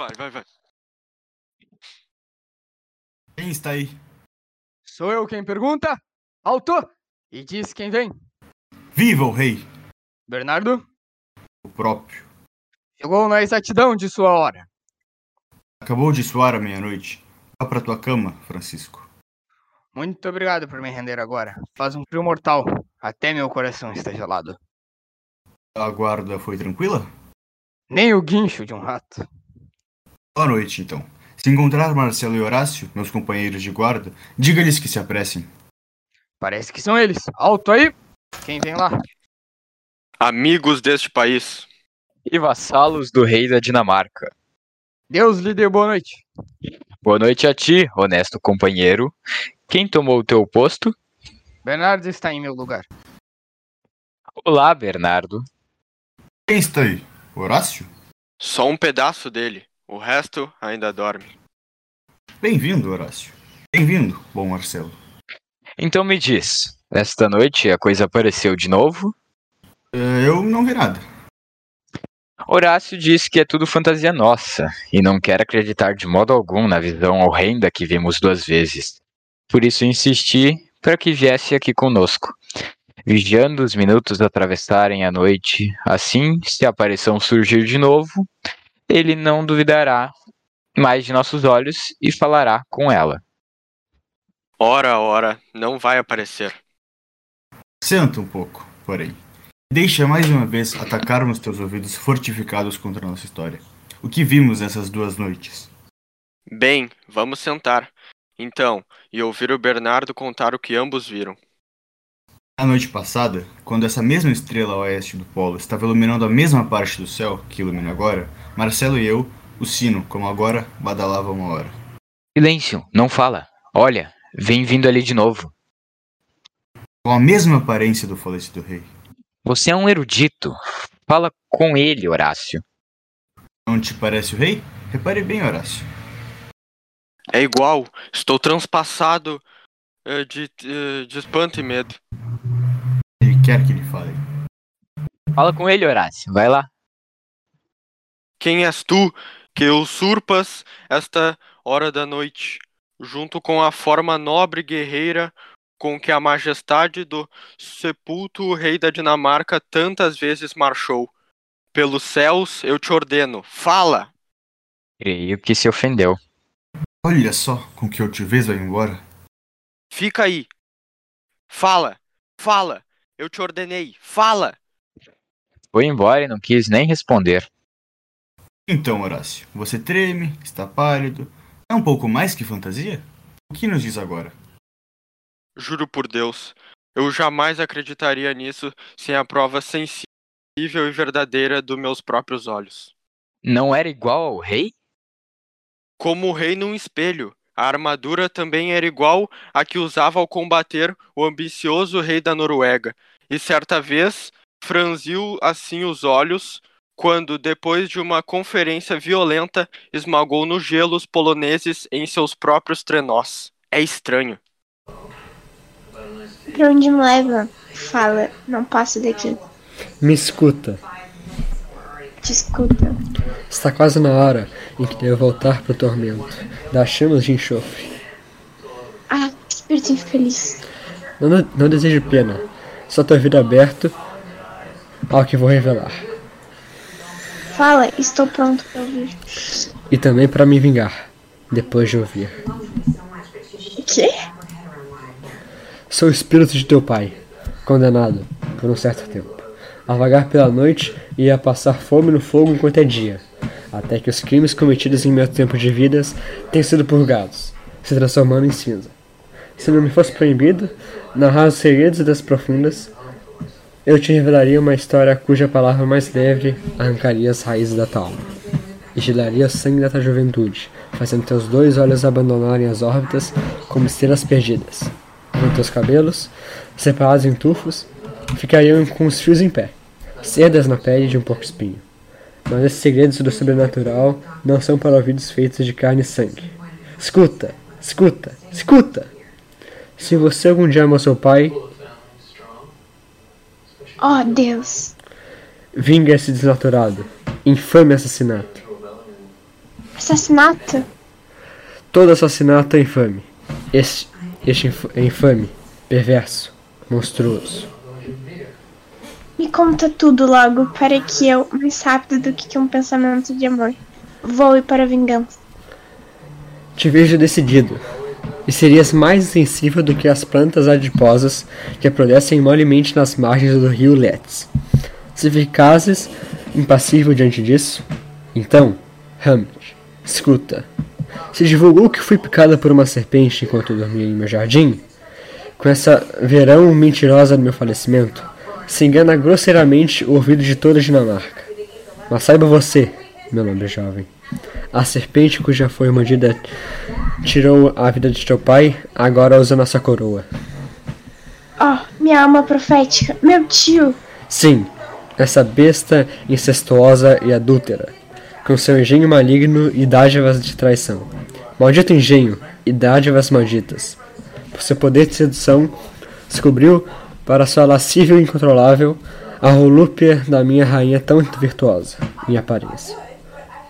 Vai, vai, vai. Quem está aí? Sou eu quem pergunta? Alto! E diz quem vem. Viva o rei! Bernardo? O próprio. Chegou na exatidão de sua hora. Acabou de soar a meia-noite. Vá para tua cama, Francisco. Muito obrigado por me render agora. Faz um frio mortal. Até meu coração está gelado. A guarda foi tranquila? Nem o guincho de um rato. Boa noite, então. Se encontrar Marcelo e Horácio, meus companheiros de guarda, diga-lhes que se apressem. Parece que são eles. Alto aí! Quem vem lá? Amigos deste país. E vassalos do rei da Dinamarca. Deus lhe dê boa noite. Boa noite a ti, honesto companheiro. Quem tomou o teu posto? Bernardo está em meu lugar. Olá, Bernardo. Quem está aí? Horácio? Só um pedaço dele. O resto ainda dorme. Bem-vindo, Horácio. Bem-vindo, bom Marcelo. Então me diz, esta noite a coisa apareceu de novo? Eh, Eu não vi nada. Horácio diz que é tudo fantasia nossa e não quer acreditar de modo algum na visão horrenda que vimos duas vezes. Por isso insisti para que viesse aqui conosco, vigiando os minutos atravessarem a noite. Assim, se a aparição surgir de novo, ele não duvidará mais de nossos olhos e falará com ela. Ora, ora, não vai aparecer. Senta um pouco, porém. Deixa mais uma vez atacarmos teus ouvidos fortificados contra a nossa história. O que vimos essas duas noites? Bem, vamos sentar. Então, e ouvir o Bernardo contar o que ambos viram. A noite passada, quando essa mesma estrela a oeste do polo estava iluminando a mesma parte do céu que ilumina agora, Marcelo e eu, o sino, como agora, badalava uma hora. Silêncio, não fala. Olha, vem vindo ali de novo. Com a mesma aparência do falecido rei. Você é um erudito. Fala com ele, Horácio. Não te parece o rei? Repare bem, Horácio. É igual. Estou transpassado eh, de, eh, de espanto e medo. Ele quer que lhe fale. Fala com ele, Horácio. Vai lá. Quem és tu que usurpas esta hora da noite, junto com a forma nobre e guerreira com que a majestade do sepulto rei da Dinamarca tantas vezes marchou? Pelos céus eu te ordeno, fala! Creio que se ofendeu. Olha só com que eu te vejo embora. Fica aí! Fala! Fala! Eu te ordenei, fala! Foi embora e não quis nem responder. Então, Horácio, você treme, está pálido. É um pouco mais que fantasia? O que nos diz agora? Juro por Deus, eu jamais acreditaria nisso sem a prova sensível e verdadeira dos meus próprios olhos. Não era igual ao rei? Como o rei num espelho, a armadura também era igual à que usava ao combater o ambicioso rei da Noruega, e certa vez franziu assim os olhos quando, depois de uma conferência violenta, esmagou no gelo os poloneses em seus próprios trenós. É estranho. Pra onde me leva? Fala, não passo daqui. Me escuta. Te escuta. Está quase na hora em que devo voltar para o tormento das chamas de enxofre. Ah, que espírito infeliz. Não, não desejo pena, só teu ouvido aberto ao que vou revelar. Fala, estou pronto para ouvir. E também para me vingar, depois de ouvir. O quê? Sou o espírito de teu pai, condenado, por um certo tempo, a vagar pela noite e a passar fome no fogo enquanto é dia, até que os crimes cometidos em meu tempo de vidas tenham sido purgados, se transformando em cinza. Se não me fosse proibido narrar os segredos das profundas, eu te revelaria uma história cuja palavra mais leve arrancaria as raízes da tua alma, e gelaria o sangue da tua juventude, fazendo teus dois olhos abandonarem as órbitas como estrelas perdidas com teus cabelos, separados em tufos, ficariam com os fios em pé, cerdas na pele de um porco espinho. Mas esses segredos do sobrenatural não são para ouvidos feitos de carne e sangue. Escuta, escuta, escuta! Se você algum dia amou seu pai, Oh, Deus. vinga esse desnaturado, infame assassinato. Assassinato? Todo assassinato é infame. Este, este é infame, perverso, monstruoso. Me conta tudo logo, para que eu, mais rápido do que um pensamento de amor, voe para a vingança. Te vejo decidido. E serias mais insensível do que as plantas adiposas que aprodecem molemente nas margens do rio Letz. Se ficasses impassível diante disso, então, Hamlet, escuta. Se divulgou que fui picada por uma serpente enquanto dormia em meu jardim? Com essa verão mentirosa do meu falecimento, se engana grosseiramente o ouvido de toda a Dinamarca. Mas saiba você, meu nobre jovem, a serpente cuja foi mordida tirou a vida de teu pai, agora usa nossa coroa. Oh, minha alma profética, meu tio! Sim, essa besta incestuosa e adúltera, com seu engenho maligno e dádivas de traição. Maldito engenho e dádivas malditas. Por seu poder de sedução, descobriu, para sua lascívia incontrolável, a volúpia da minha rainha tão virtuosa, minha aparência.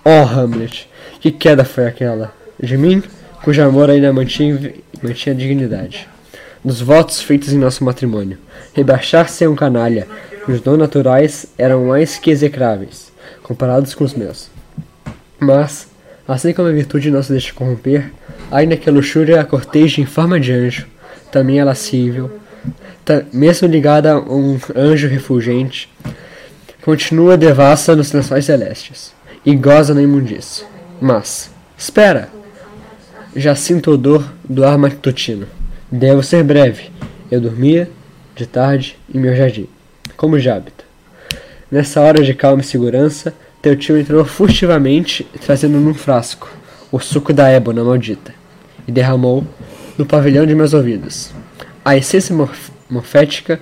Oh, Hamlet, que queda foi aquela? De mim, cujo amor ainda mantinha, mantinha dignidade. Dos votos feitos em nosso matrimônio, rebaixar-se a um canalha, cujos dons naturais eram mais que execráveis, comparados com os meus. Mas, assim como a virtude não se deixa corromper, ainda que a luxúria a corteje em forma de anjo, também é lascível, mesmo ligada a um anjo refulgente, continua devassa nos lençóis celestes e goza na imundície. Mas, espera! Já sinto o odor do ar matutino. Devo ser breve. Eu dormia, de tarde, em meu jardim, como de hábito. Nessa hora de calma e segurança, teu tio entrou furtivamente, trazendo num frasco o suco da ébona maldita, e derramou no pavilhão de meus ouvidos a essência morf- morfética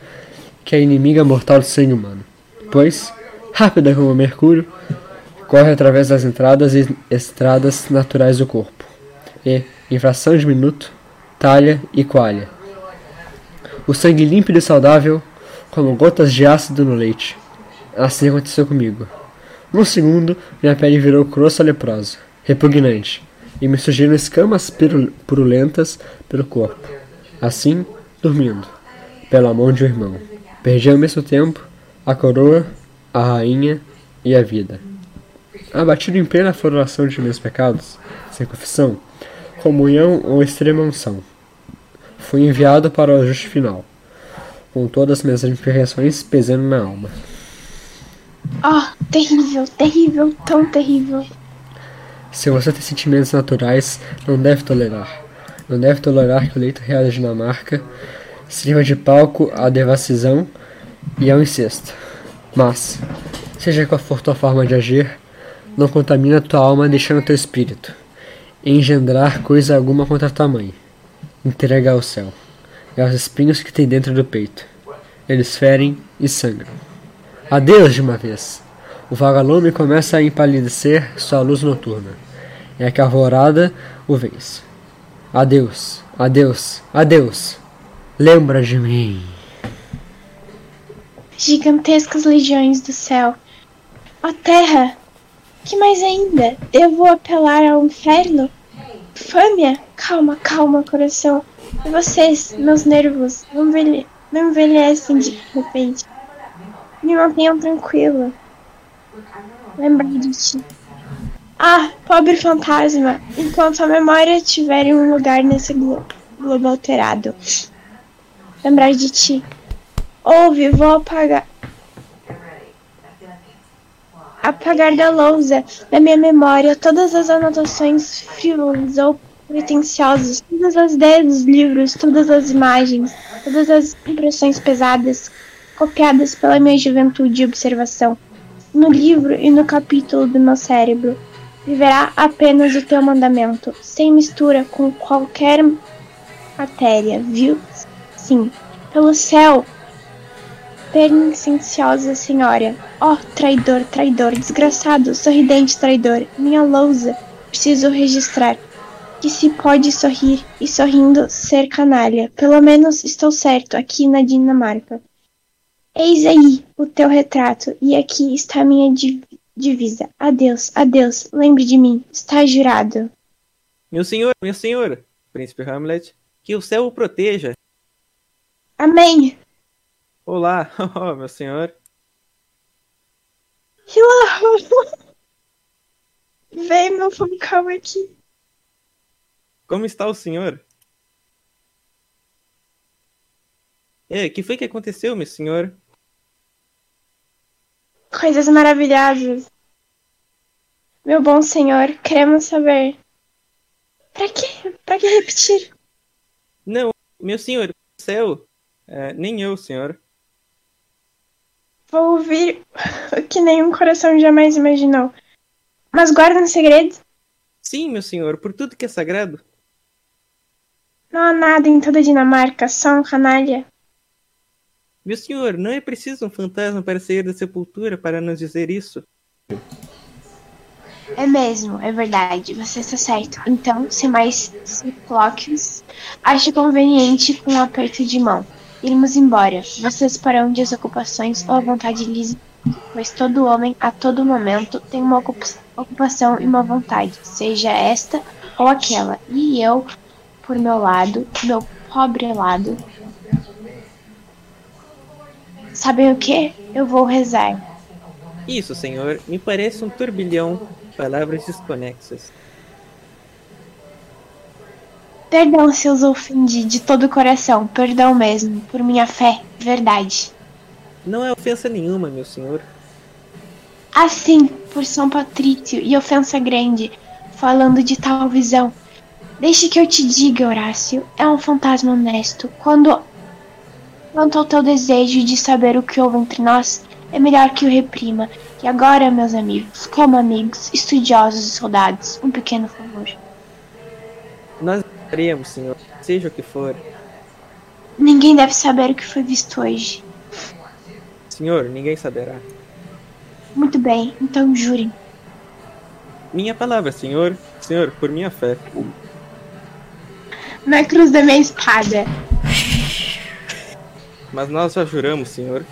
que é inimiga mortal do sangue humano. Pois, rápida como o mercúrio, corre através das entradas e estradas naturais do corpo, e, em fração de minuto, talha e coalha. O sangue límpido e saudável, como gotas de ácido no leite. Assim aconteceu comigo. Num segundo, minha pele virou crosta leprosa, repugnante, e me surgiram escamas purulentas pelo corpo. Assim, dormindo, pela mão de um irmão. Perdi ao mesmo tempo a coroa, a rainha e a vida. Abatido em plena floração de meus pecados, sem confissão, comunhão ou extrema unção. Fui enviado para o ajuste final, com todas as minhas imperfeições pesando na alma. Oh, terrível, terrível, tão terrível. Se você tem sentimentos naturais, não deve tolerar. Não deve tolerar que o leito real da Dinamarca sirva de palco à devassidão e ao incesto. Mas, seja qual for tua forma de agir, não contamina tua alma deixando teu espírito engendrar coisa alguma contra tua mãe. Entrega ao céu e aos espinhos que tem dentro do peito. Eles ferem e sangram. Adeus de uma vez. O vagalume começa a empalidecer sua luz noturna. É que a alvorada o vence. Adeus, adeus, adeus. Lembra de mim. Gigantescas legiões do céu. Ó terra! Que mais ainda? Devo apelar ao inferno? Fâmia? Calma, calma, coração. E vocês, meus nervos, não, envelhe... envelhecem de repente. Me mantenham tranquila. Lembrar de ti. Ah, pobre fantasma! Enquanto a memória tiver um lugar nesse glo- globo alterado. Lembrar de ti. Ouve, vou apagar. Apagar da lousa da minha memória todas as anotações frívolas ou pretensiosas, todas as ideias dos livros, todas as imagens, todas as impressões pesadas, copiadas pela minha juventude e observação. No livro e no capítulo do meu cérebro viverá apenas o teu mandamento, sem mistura com qualquer matéria, viu? Sim, pelo céu, perniciosa senhora. Ó, traidor, traidor, desgraçado, sorridente traidor, minha lousa, preciso registrar que se pode sorrir e sorrindo ser canalha. Pelo menos estou certo aqui na Dinamarca. Eis aí o teu retrato, e aqui está a minha di- divisa. Adeus, adeus. Lembre de mim. Está jurado. Meu senhor, meu senhor, príncipe Hamlet, que o céu o proteja. Amém. Olá, oh, meu senhor. Hilaro. Vem, meu falcão aqui. Como está o senhor? É, que foi que aconteceu, meu senhor? Coisas maravilhosas. Meu bom senhor, queremos saber. Pra quê? Pra que repetir? Não, meu senhor, céu. É, nem eu, senhor. Vou ouvir o que nenhum coração jamais imaginou. Mas guarda um segredo. Sim, meu senhor, por tudo que é sagrado. Não há nada em toda a Dinamarca, só um canalha. Meu senhor, não é preciso um fantasma para sair da sepultura para nos dizer isso. É mesmo, é verdade, você está certo. Então, sem mais ciclóquios, acho conveniente com um aperto de mão. Irmos embora. Vocês para onde as ocupações ou a vontade lhes pois todo homem, a todo momento, tem uma ocupação e uma vontade, seja esta ou aquela. E eu, por meu lado, meu pobre lado, sabem o que? Eu vou rezar. Isso, senhor, me parece um turbilhão de palavras desconexas. Perdão se os ofendi de todo o coração, perdão mesmo, por minha fé, verdade. Não é ofensa nenhuma, meu senhor. Assim, por São Patrício e ofensa grande, falando de tal visão. Deixe que eu te diga, Horácio, é um fantasma honesto. Quando quanto ao teu desejo de saber o que houve entre nós, é melhor que o reprima. E agora, meus amigos, como amigos, estudiosos e soldados, um pequeno favor. Nós faremos, senhor, seja o que for. Ninguém deve saber o que foi visto hoje. Senhor, ninguém saberá. Muito bem, então jurem. Minha palavra, senhor. Senhor, por minha fé. Na cruz da minha espada. Mas nós já juramos, senhor.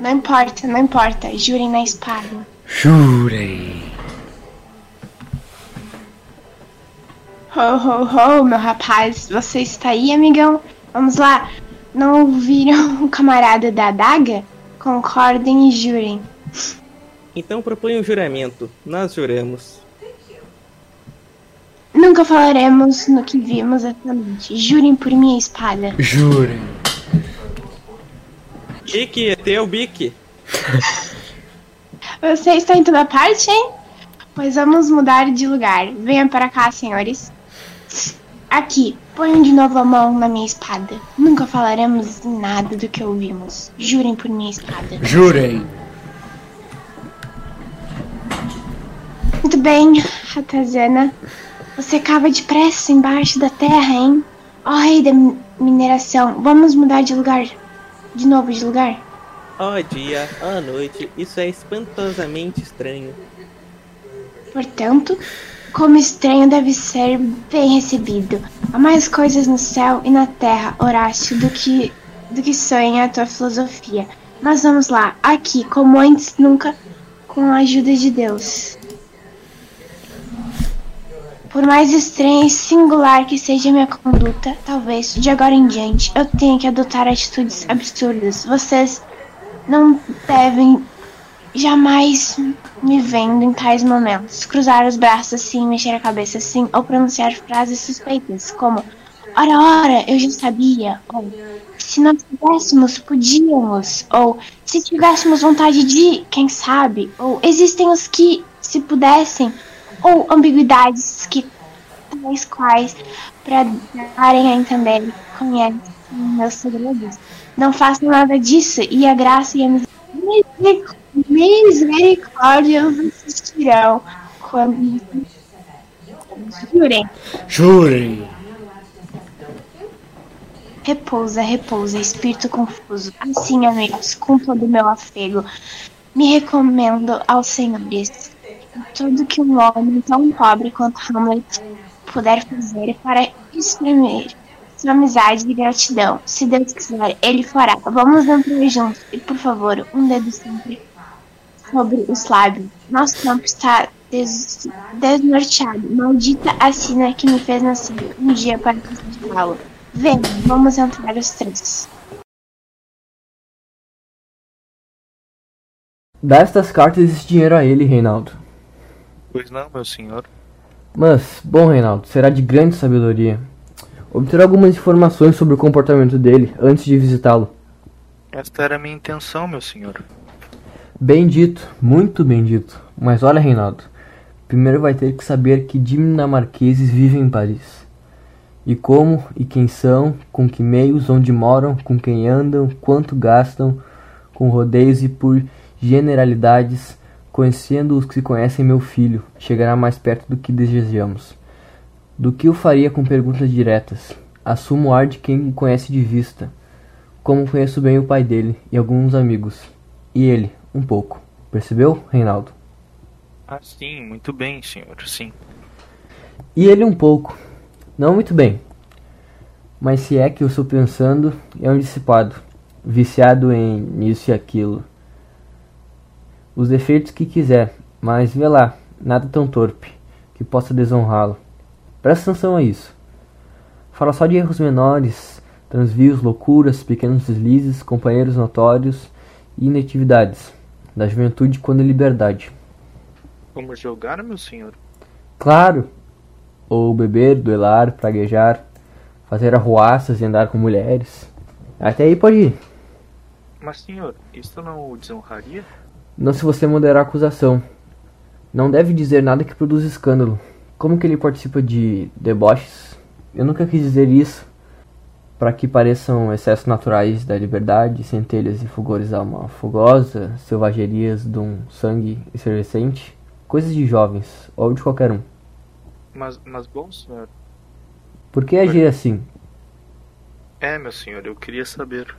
Não importa, não importa. Jurem na espada. Jurem. Ho, ho, ho, meu rapaz. Você está aí, amigão? Vamos lá. Não ouviram o camarada da adaga? Concordem e jurem. Então proponho um juramento. Nós juramos. Nunca falaremos no que vimos exatamente. Jurem por minha espada. Jurem. Bique, é o Bique. Você está em toda parte, hein? Pois vamos mudar de lugar. Venham para cá, senhores. Aqui, ponham de novo a mão na minha espada. Nunca falaremos nada do que ouvimos. Jurem por minha espada. Jurem. Muito bem, Ratazana. Você cava depressa embaixo da terra, hein? Ó oh, rei da mineração, vamos mudar de lugar. De novo de lugar? Ó oh, dia, ó oh, noite, isso é espantosamente estranho. Portanto, como estranho deve ser bem recebido. Há mais coisas no céu e na terra, Horácio, do que do que sonha a tua filosofia. Mas vamos lá, aqui, como antes nunca, com a ajuda de Deus. Por mais estranha e singular que seja minha conduta, talvez de agora em diante eu tenha que adotar atitudes absurdas. Vocês não devem jamais me vendo em tais momentos cruzar os braços assim, mexer a cabeça assim ou pronunciar frases suspeitas como ora ora, eu já sabia ou se nós pudéssemos, podíamos ou se tivéssemos vontade de, quem sabe, ou existem os que se pudessem ou ambiguidades que tais quais para darem a entender conhecem meus segredos. Não façam nada disso e a graça e a misericórdia existirão quando jurem. Jurem. Repousa, repousa, espírito confuso. Assim, amigos, com todo o meu afego, me recomendo aos senhores tudo que um homem tão pobre quanto Hamlet puder fazer para exprimir sua amizade e gratidão. Se Deus quiser, ele fará. Vamos entrar juntos e, por favor, um dedo sempre. Sobre os lábios. Nosso tempo está des desnorteado. Maldita a sina que me fez nascer um dia para castigá-lo. Vem, vamos entrar os três. Dá estas cartas e esse dinheiro a ele, Reinaldo. Pois não, meu senhor. Mas, bom, Reinaldo, será de grande sabedoria. Obter algumas informações sobre o comportamento dele antes de visitá-lo. Esta era a minha intenção, meu senhor. Bem dito, muito bem dito. Mas olha, Reinaldo, primeiro vai ter que saber que dinamarqueses vivem em Paris. E como e quem são, com que meios, onde moram, com quem andam, quanto gastam, com rodeios e por generalidades, conhecendo os que se conhecem meu filho, chegará mais perto do que desejamos. Do que o faria com perguntas diretas? Assumo o ar de quem conhece de vista, como conheço bem o pai dele e alguns amigos. E ele, um pouco. Percebeu, Reinaldo? Ah, sim, muito bem, senhor, sim. E ele um pouco. Não muito bem. Mas se é que eu estou pensando, é um dissipado, viciado em isso e aquilo. Os defeitos que quiser, mas vê lá, nada tão torpe que possa desonrá-lo. Presta atenção a isso. Fala só de erros menores, transvios, loucuras, pequenos deslizes, companheiros notórios e inatividades da juventude quando em liberdade. Como jogar, meu senhor? Claro! Ou beber, duelar, praguejar, fazer arruaças e andar com mulheres. Até aí pode ir. Mas, senhor, isto não o desonraria? Não se você moderar a acusação. Não deve dizer nada que produza escândalo. Como que ele participa de deboches? Eu nunca quis dizer isso para que pareçam excessos naturais da liberdade, centelhas e fulgores da alma fogosa, selvagerias de um sangue efervescente, coisas de jovens ou de qualquer um. Mas, mas bom, senhor. Por que agir assim? É, meu senhor, eu queria saber.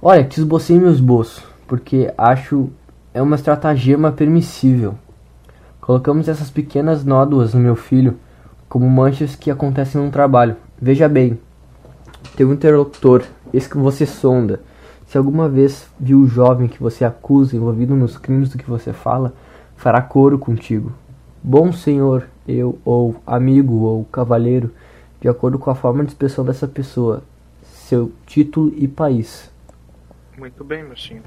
Olha, te esbocei meu esboço, porque acho é uma estratagema permissível. Colocamos essas pequenas nódoas no meu filho como manchas que acontecem num trabalho. Veja bem, teu interlocutor, esse que você sonda, se alguma vez viu o jovem que você acusa envolvido nos crimes do que você fala, fará coro contigo. Bom senhor, eu, ou amigo, ou cavalheiro, de acordo com a forma de expressão dessa pessoa, seu título e país. Muito bem, meu senhor.